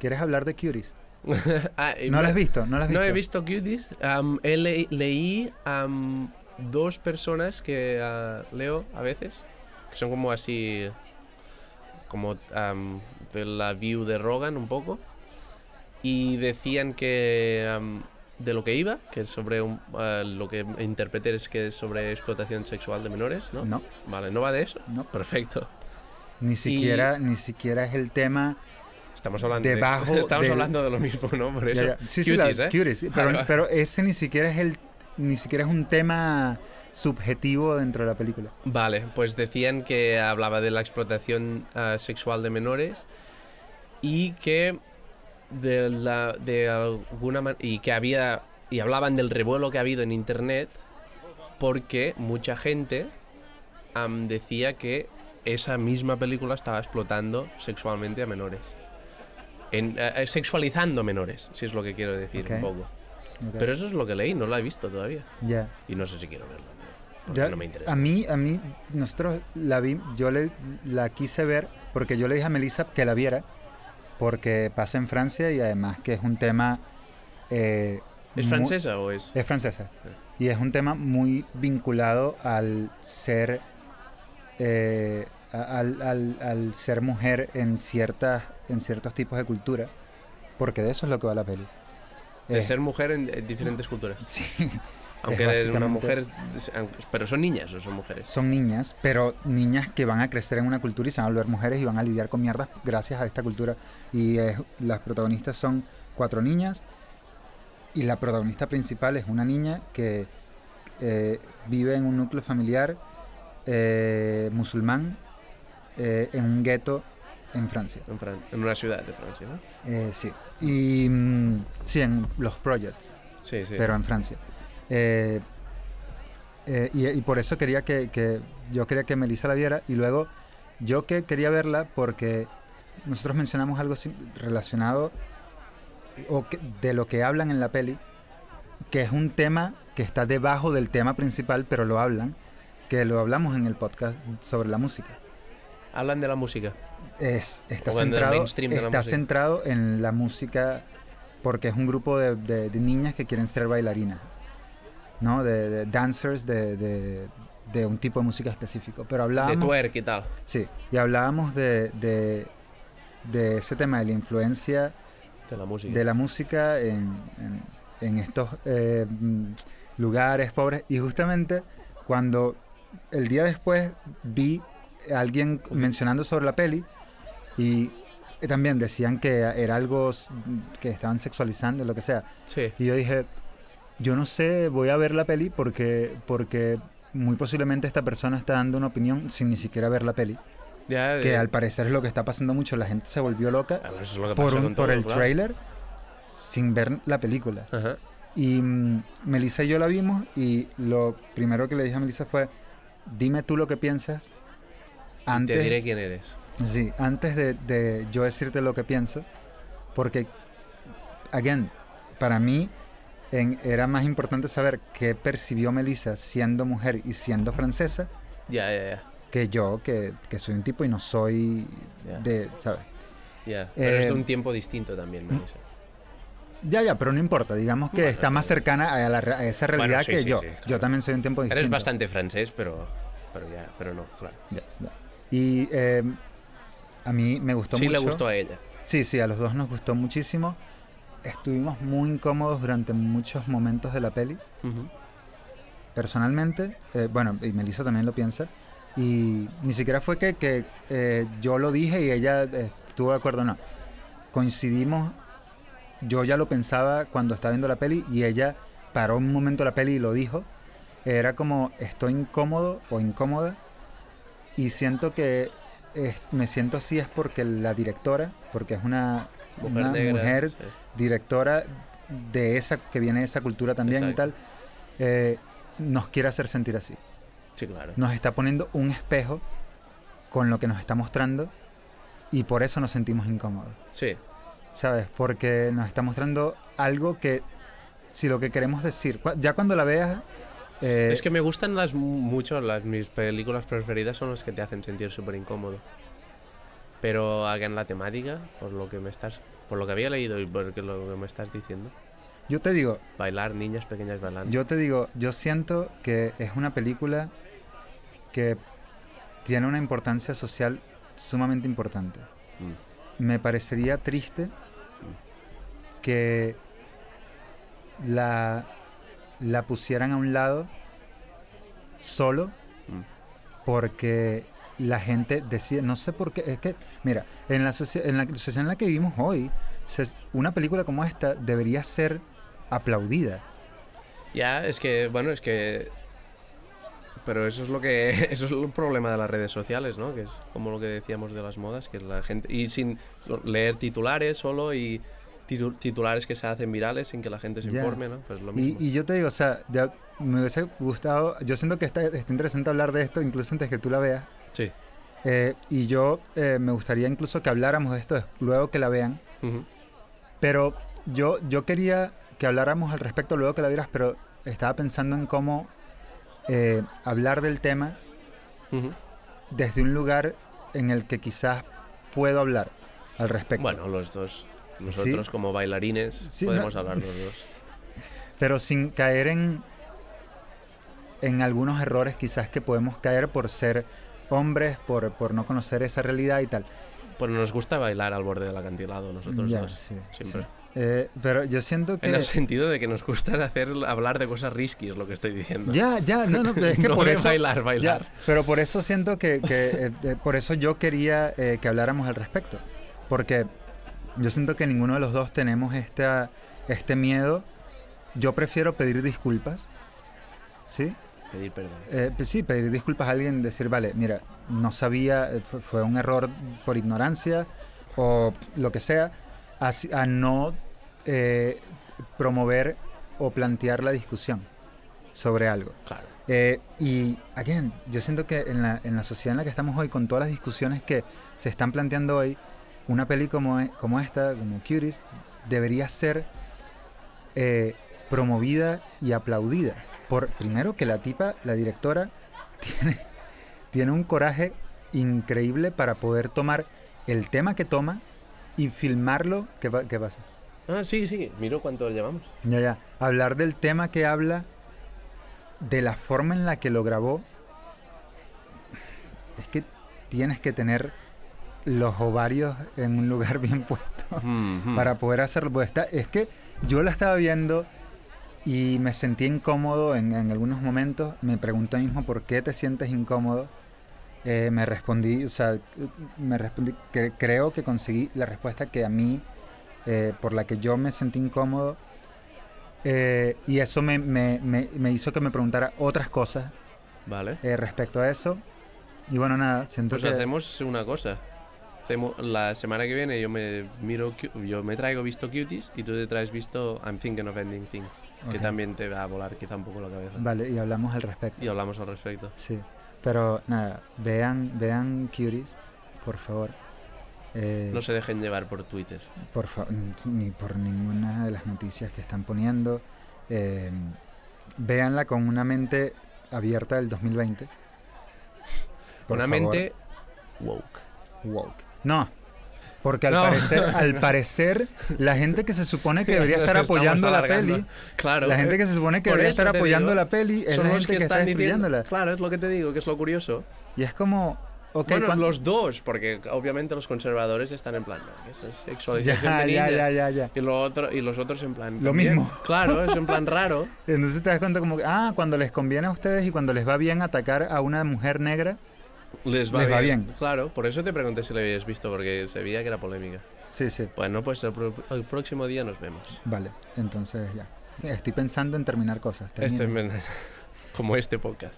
¿Quieres hablar de Cuties? Ah, y ¿No la has visto? ¿No has No visto? he visto Cuties. Am, he le- leí am, dos personas que ah, leo a veces, que son como así, como am, de la view de Rogan un poco, y decían que de lo que iba, que es sobre un- ah, lo que interpreté es que es sobre explotación sexual de menores, ¿no? No, Vale, ¿no va de eso? no. Perfecto. Ni siquiera, ni siquiera es el tema. Estamos hablando Debajo de, estamos del- hablando de lo mismo, ¿no? Por eso. Ya, ya. Sí, sí, la- ¿eh? Cuties, sí, Vale, pero, vale. pero ese ni siquiera es el, ni siquiera es un tema subjetivo dentro de la película. Vale, pues decían que hablaba de la explotación ah, sexual de menores y que de la de alguna man- y que había y hablaban del revuelo que ha habido en internet porque mucha gente decía que esa misma película estaba explotando sexualmente a menores. En, eh, sexualizando menores, si es lo que quiero decir un poco. Pero eso es lo que leí, no la he visto todavía. ya. Y no sé si quiero verla. Porque Ya, no me interesa. a mí, a mí, nosotros la vi, yo le, la quise ver porque yo le dije a Melissa que la viera porque pasa en Francia y además que es un tema... eh, ¿Es francesa o es...? Es francesa. Y es un tema muy vinculado al ser... eh, a- al, al- al ser mujer en, ciertas, en ciertos tipos de cultura. Porque de eso es lo que va la peli. De Eh, ser mujer en, en diferentes culturas. Sí, Aunque es es una básicamente- mujer. Pero son niñas o son mujeres. son niñas, pero niñas que van a crecer en una cultura y se van a volver mujeres y van a lidiar con mierdas gracias a esta cultura. Y eh, las protagonistas son cuatro niñas y la protagonista principal es una niña que eh, vive en un núcleo familiar eh, musulmán en un gueto en Francia. En, Fran- en una ciudad de Francia, ¿no? Eh, sí. Y mm, sí, en los projects. Sí, sí. pero en Francia. Eh, eh, y, y por eso quería que, que- yo quería que Melissa la viera y luego yo que quería verla porque nosotros mencionamos algo relacionado o que- de lo que hablan en la peli, que es un tema que está debajo del tema principal, pero lo hablan, que lo hablamos en el podcast sobre la música. Hablan de la música. Es, está centrado, de está centrado en la música porque es un grupo de, de- de niñas que quieren ser bailarinas, ¿no? De, de dancers de, de- de un tipo de música específico. Pero De hablábamos, twerk y tal. sí, y hablábamos de, de, de ese tema de la influencia De la música. de la música en, en- en estos eh, lugares pobres. Y justamente cuando el día después vi a alguien mencionando sobre la peli y también decían que era algo que estaban sexualizando, lo que sea. Sí. Y yo dije, yo no sé, voy a ver la peli porque, porque muy posiblemente esta persona está dando una opinión sin ni siquiera ver la peli. Que eh, al parecer es lo que está pasando mucho. La gente se volvió loca a ver, eso es lo por, un- por el claro. trailer sin ver la película. Ajá. Y mm, Melissa y yo la vimos y lo primero que le dije a Melissa fue, dime tú lo que piensas antes, Te diré quién eres. sí, antes de, de yo decirte lo que pienso, porque, again, para mí en- era más importante saber qué percibió Melissa siendo mujer y siendo francesa Ya, ya, ya. que yo, que, que soy un tipo y no soy de, ¿sabes? ya. Pero es Eh, de un tiempo distinto también, Melissa. Ya, ya, pero no importa. Digamos que Bueno, está más cercana a, la a esa realidad Bueno, sí, que sí, yo. sí, claro. Yo también soy un tiempo distinto. Eres bastante francés, pero, pero ya, pero no, claro. Ya, ya. Y eh, a mí me gustó Sí mucho. le gustó a ella. Sí, sí, a los dos nos gustó muchísimo. Estuvimos muy incómodos durante muchos momentos de la peli. Personalmente, eh, bueno, y Melissa también lo piensa. Y ni siquiera fue que, que, eh, yo lo dije y ella eh, estuvo de acuerdo, no. Coincidimos, yo ya lo pensaba cuando estaba viendo la peli y ella paró un momento la peli y lo dijo. Era como, estoy incómodo o incómoda y siento que me siento así es porque la directora, porque es una Mujer una negra. mujer sí. directora de esa que viene de esa cultura también y tal, eh, nos quiere hacer sentir así. Sí, claro. Nos está poniendo un espejo con lo que nos está mostrando y por eso nos sentimos incómodos, Sí. ¿sabes? Porque nos está mostrando algo que si lo que queremos decir, ya cuando la veas, eh, Es que me gustan las mucho, las mis películas preferidas son las que te hacen sentir súper incómodo. Pero acá en la temática, por lo que me estás, por lo que había leído y por lo que me estás diciendo, Yo te digo, bailar niñas pequeñas bailando. yo te digo, yo siento que es una película que tiene una importancia social sumamente importante. Mm, Me parecería triste que la, la pusieran a un lado solo mm. porque la gente decide, no sé por qué, es que, mira, en la, en la sociedad en la que vivimos hoy, se- una película como esta debería ser aplaudida. Ya, es que, bueno, es que... Pero eso es lo que... Eso es el problema de las redes sociales, ¿no? Que es como lo que decíamos de las modas, que la gente... Y sin leer titulares solo y titulares que se hacen virales sin que la gente se Ya. informe, ¿no? Pues lo Y, mismo. y yo te digo, o sea, ya me hubiese gustado, yo siento que está, está interesante hablar de esto incluso antes que tú la veas. Sí. Eh, y yo eh, me gustaría incluso que habláramos de esto luego que la vean. Ujú. Pero yo, yo quería que habláramos al respecto luego que la vieras, pero estaba pensando en cómo eh, hablar del tema Ujú. desde un lugar en el que quizás puedo hablar al respecto. Bueno, los dos. Nosotros como bailarines Sí, podemos no- hablar los dos. Pero sin caer en, en algunos errores quizás que podemos caer por ser hombres, por, por no conocer esa realidad y tal. Pues nos gusta bailar al borde del acantilado, nosotros Ya, dos. sí, siempre. sí. Eh, pero yo siento que... En el sentido de que nos gusta hacer, hablar de cosas risky, es lo que estoy diciendo. Ya, ya, no, no, es que No por eso... bailar, bailar. Ya, pero por eso siento que, que, eh, eh, por eso yo quería eh, que habláramos al respecto. Porque yo siento que ninguno de los dos tenemos esta, este miedo. Yo prefiero pedir disculpas. ¿Sí? Pedir perdón. Eh, pues sí, pedir disculpas a alguien, decir, vale, mira, no sabía, eh, fue, un error por ignorancia o lo que sea, a, no eh, promover o plantear la discusión sobre algo. Claro. Eh, y, again, yo siento que en la, en la sociedad en la que estamos hoy, con todas las discusiones que se están planteando hoy, una peli como, e- como esta, como Cuties, debería ser eh, promovida y aplaudida. Por, primero, que la tipa, la directora, tiene, tiene un coraje increíble para poder tomar el tema que toma y filmarlo. ¿Qué, pa- qué pasa? Ah, sí, sí. Miro cuánto llevamos. Ya, ya. Hablar del tema que habla, de la forma en la que lo grabó. Es que tienes que tener los ovarios en un lugar bien puesto para poder hacerlo. Pues es que yo la estaba viendo y me sentí incómodo en, en algunos momentos. Me pregunté mismo por qué te sientes incómodo. Eh, me respondí, o sea, me respondí, que creo que conseguí la respuesta que a mí, eh, por la que yo me sentí incómodo. Eh, y eso me, me- me- me hizo que me preguntara otras cosas Vale. eh, respecto a eso. Y bueno, nada, siento Pues que... hacemos una cosa. Hacemos, la semana que viene yo me miro, yo me traigo visto Cuties y tú te traes visto I'm Thinking of Ending Things, que también te va a volar quizá un poco la cabeza. Vale, y hablamos al respecto. Y hablamos al respecto. Sí, pero nada, vean, vean Cuties, por favor. Eh, No se dejen llevar por Twitter. por ni por ninguna de las noticias que están poniendo. Eh, véanla con una mente abierta del 2020. Por Una favor. mente woke. woke. No, porque al No. parecer, al parecer, la gente que se supone que debería estar apoyando la peli, Claro. la gente que se supone que debería estar apoyando digo, la peli es la gente que, está están diciendo- destruyéndola. Claro, es lo que te digo, que es lo curioso. Y es como, ok, bueno, cuan- los dos, porque obviamente los conservadores están en plan, no, eso es sexualización ya, de ya, ya, ya, ya. Y, lo otro, y los otros en plan. Lo mismo. Claro, es en plan raro. Entonces te das cuenta como que, ah, cuando les conviene a ustedes y cuando les va bien atacar a una mujer negra, Les va, Les va bien. bien. Claro, por eso te pregunté si lo habías visto, porque se veía que era polémica. sí, sí, Bueno, pues el, el próximo día nos vemos. vale, entonces ya. Estoy pensando en terminar cosas. Este, termina. como este podcast.